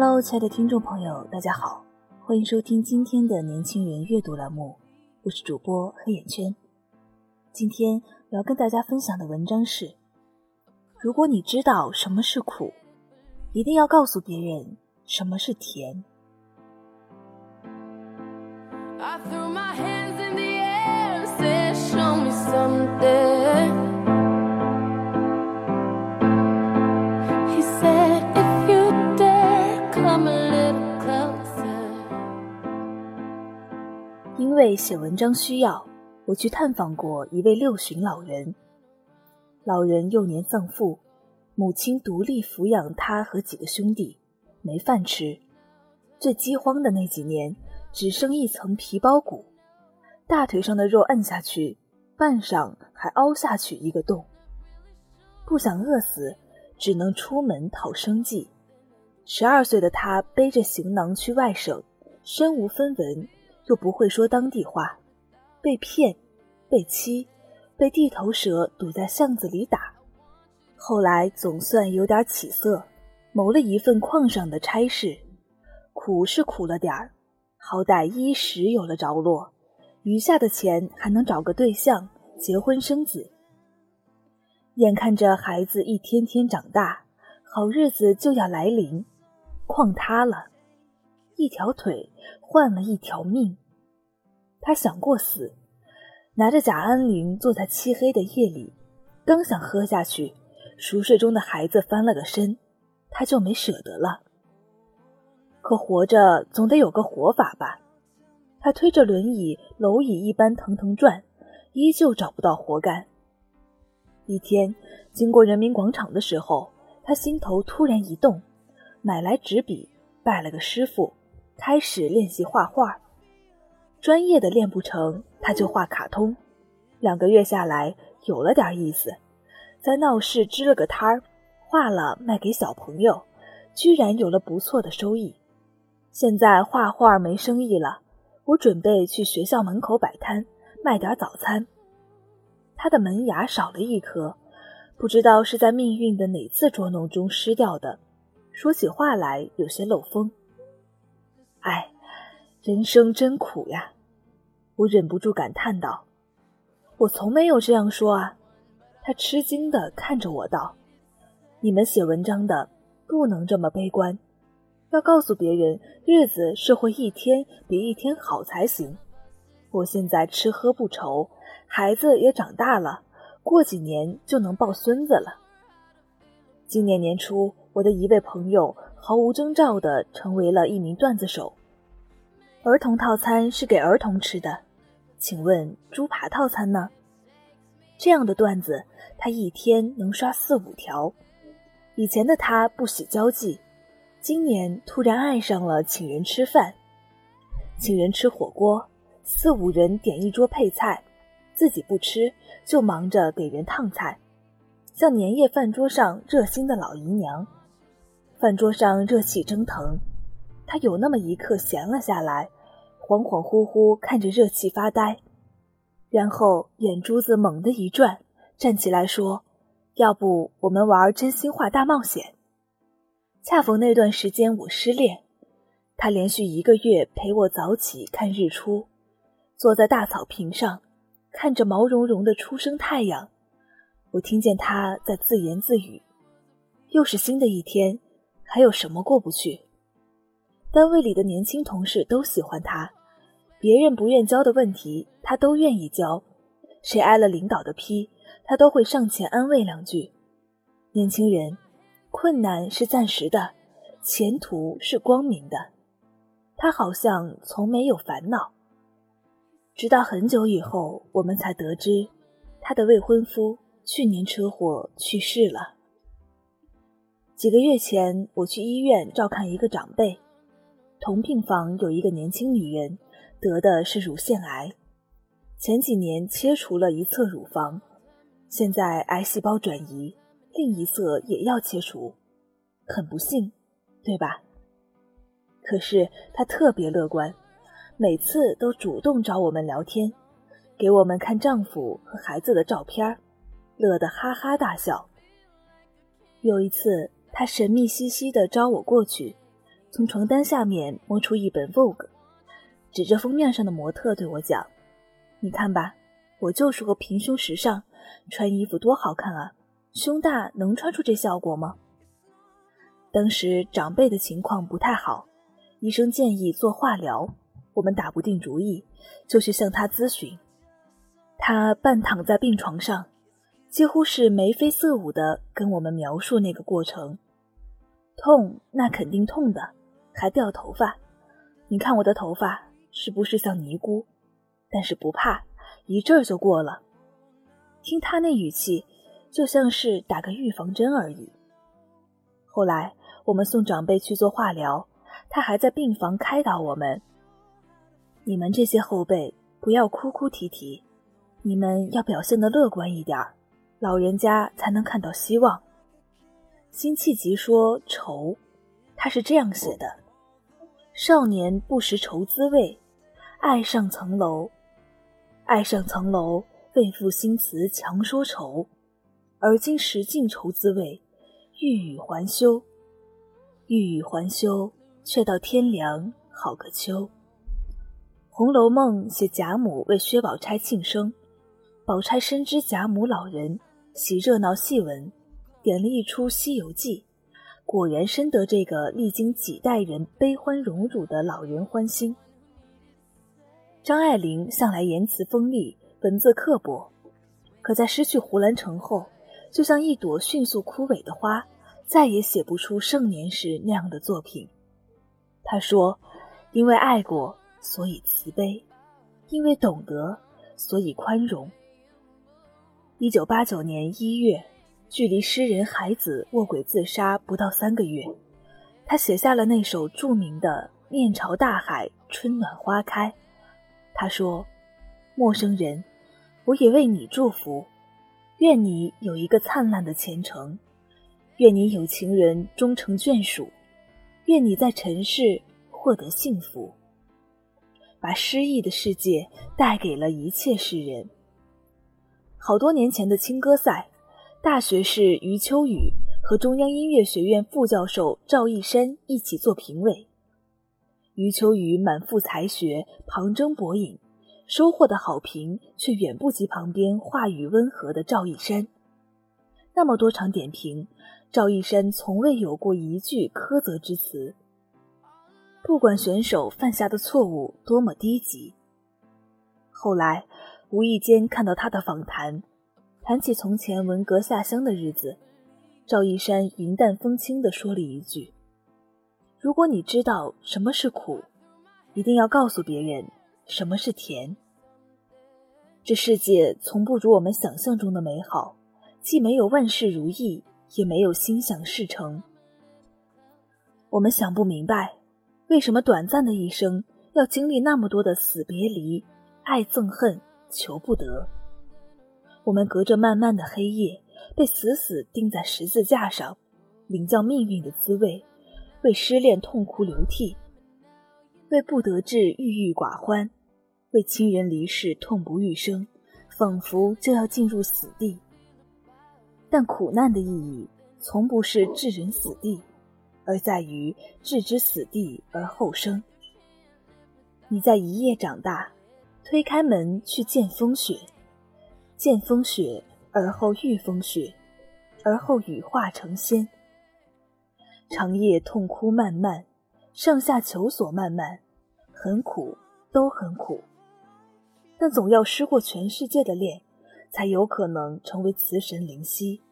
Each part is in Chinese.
Hello，亲爱的听众朋友，大家好，欢迎收听今天的年轻人阅读栏目，我是主播黑眼圈。今天我要跟大家分享的文章是：如果你知道什么是苦，一定要告诉别人什么是甜。为写文章需要，我去探访过一位六旬老人。老人幼年丧父，母亲独立抚养他和几个兄弟，没饭吃。最饥荒的那几年，只剩一层皮包骨，大腿上的肉摁下去，半晌还凹下去一个洞。不想饿死，只能出门讨生计。十二岁的他背着行囊去外省，身无分文。又不会说当地话，被骗，被欺，被地头蛇堵在巷子里打。后来总算有点起色，谋了一份矿上的差事，苦是苦了点儿，好歹衣食有了着落，余下的钱还能找个对象结婚生子。眼看着孩子一天天长大，好日子就要来临，矿塌了。一条腿换了一条命，他想过死，拿着假安灵坐在漆黑的夜里，刚想喝下去，熟睡中的孩子翻了个身，他就没舍得了。可活着总得有个活法吧？他推着轮椅，蝼蚁一般腾腾转，依旧找不到活干。一天经过人民广场的时候，他心头突然一动，买来纸笔，拜了个师傅。开始练习画画，专业的练不成，他就画卡通。两个月下来，有了点意思，在闹市支了个摊儿，画了卖给小朋友，居然有了不错的收益。现在画画没生意了，我准备去学校门口摆摊，卖点早餐。他的门牙少了一颗，不知道是在命运的哪次捉弄中失掉的，说起话来有些漏风。哎，人生真苦呀！我忍不住感叹道：“我从没有这样说啊。”他吃惊地看着我道：“你们写文章的不能这么悲观，要告诉别人日子是会一天比一天好才行。我现在吃喝不愁，孩子也长大了，过几年就能抱孙子了。今年年初，我的一位朋友毫无征兆地成为了一名段子手。”儿童套餐是给儿童吃的，请问猪扒套餐呢？这样的段子，他一天能刷四五条。以前的他不喜交际，今年突然爱上了请人吃饭。请人吃火锅，四五人点一桌配菜，自己不吃就忙着给人烫菜，像年夜饭桌上热心的老姨娘。饭桌上热气蒸腾，他有那么一刻闲了下来。恍恍惚惚看着热气发呆，然后眼珠子猛地一转，站起来说：“要不我们玩真心话大冒险？”恰逢那段时间我失恋，他连续一个月陪我早起看日出，坐在大草坪上，看着毛茸茸的初升太阳。我听见他在自言自语：“又是新的一天，还有什么过不去？”单位里的年轻同事都喜欢他。别人不愿教的问题，他都愿意教；谁挨了领导的批，他都会上前安慰两句。年轻人，困难是暂时的，前途是光明的。他好像从没有烦恼，直到很久以后，我们才得知，他的未婚夫去年车祸去世了。几个月前，我去医院照看一个长辈，同病房有一个年轻女人，得的是乳腺癌，前几年切除了一侧乳房，现在癌细胞转移，另一侧也要切除，很不幸，对吧？可是她特别乐观，每次都主动找我们聊天，给我们看丈夫和孩子的照片，乐得哈哈大笑。有一次。他神秘兮兮地招我过去，从床单下面摸出一本《Vogue》，指着封面上的模特对我讲：“你看吧，我就说平胸时尚，穿衣服多好看啊！胸大能穿出这效果吗？”当时长辈的情况不太好，医生建议做化疗，我们打不定主意，就去向他咨询。他半躺在病床上，几乎是眉飞色舞地跟我们描述那个过程。痛，那肯定痛的，还掉头发。你看我的头发是不是像尼姑？但是不怕，一阵儿就过了。听他那语气，就像是打个预防针而已。后来我们送长辈去做化疗，他还在病房开导我们：“你们这些后辈不要哭哭啼啼，你们要表现的乐观一点儿，老人家才能看到希望。”辛弃疾说：“愁，他是这样写的：少年不识愁滋味，爱上层楼，爱上层楼，为赋新词强说愁。而今识尽愁滋味，欲语还休，欲语还休，却道天凉好个秋。”《红楼梦》写贾母为薛宝钗庆生，宝钗深知贾母老人，喜热闹戏文。演了一出《西游记》，果然深得这个历经几代人悲欢荣辱的老人欢心。张爱玲向来言辞锋利，文字刻薄，可在失去胡兰成后，就像一朵迅速枯萎的花，再也写不出盛年时那样的作品。她说：“因为爱过，所以慈悲；因为懂得，所以宽容。”一九八九年一月。距离诗人海子卧轨自杀不到三个月，他写下了那首著名的《面朝大海，春暖花开》。他说：“陌生人，我也为你祝福，愿你有一个灿烂的前程，愿你有情人终成眷属，愿你在尘世获得幸福。”把诗意的世界带给了一切诗人。好多年前的青歌赛。大学士余秋雨和中央音乐学院副教授赵一山一起做评委。余秋雨满腹才学，旁征博引，收获的好评却远不及旁边话语温和的赵一山。那么多场点评，赵一山从未有过一句苛责之词。不管选手犯下的错误多么低级。后来无意间看到他的访谈。谈起从前文革下乡的日子，赵一山云淡风轻地说了一句：“如果你知道什么是苦，一定要告诉别人什么是甜。这世界从不如我们想象中的美好，既没有万事如意，也没有心想事成。我们想不明白，为什么短暂的一生要经历那么多的死别离、爱憎恨、求不得。”我们隔着漫漫的黑夜，被死死钉在十字架上，领教命运的滋味，为失恋痛哭流涕，为不得志郁郁寡欢，为亲人离世痛不欲生，仿佛就要进入死地。但苦难的意义，从不是置人死地，而在于置之死地而后生。你在一夜长大，推开门去见风雪。见风雪，而后遇风雪，而后羽化成仙。长夜痛哭漫漫，上下求索漫漫，很苦，都很苦。但总要失过全世界的恋，才有可能成为词神灵犀，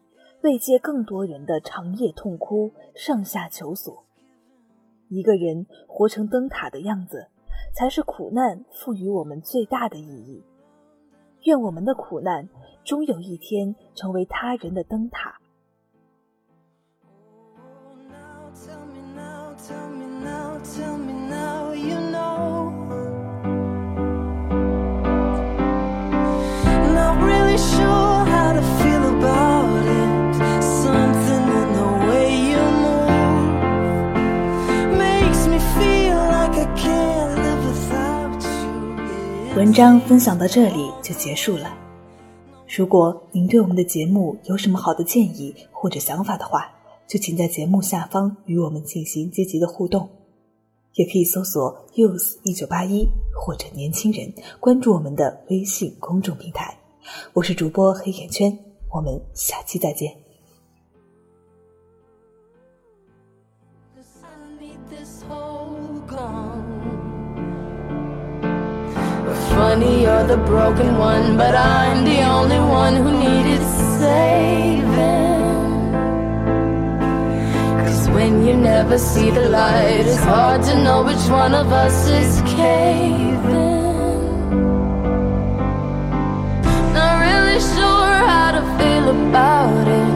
慰藉更多人的长夜痛哭、上下求索。一个人活成灯塔的样子，才是苦难赋予我们最大的意义。愿我们的苦难终有一天成为他人的灯塔。文章分享到这里就结束了。如果您对我们的节目有什么好的建议或者想法的话，就请在节目下方与我们进行积极的互动，也可以搜索 “use 一九八一”或者“年轻人”，关注我们的微信公众平台。我是主播黑眼圈，我们下期再见。Funny, you're the broken one, but I'm the only one who needed saving. Cause when you never see the light, it's hard to know which one of us is caving. Not really sure how to feel about it.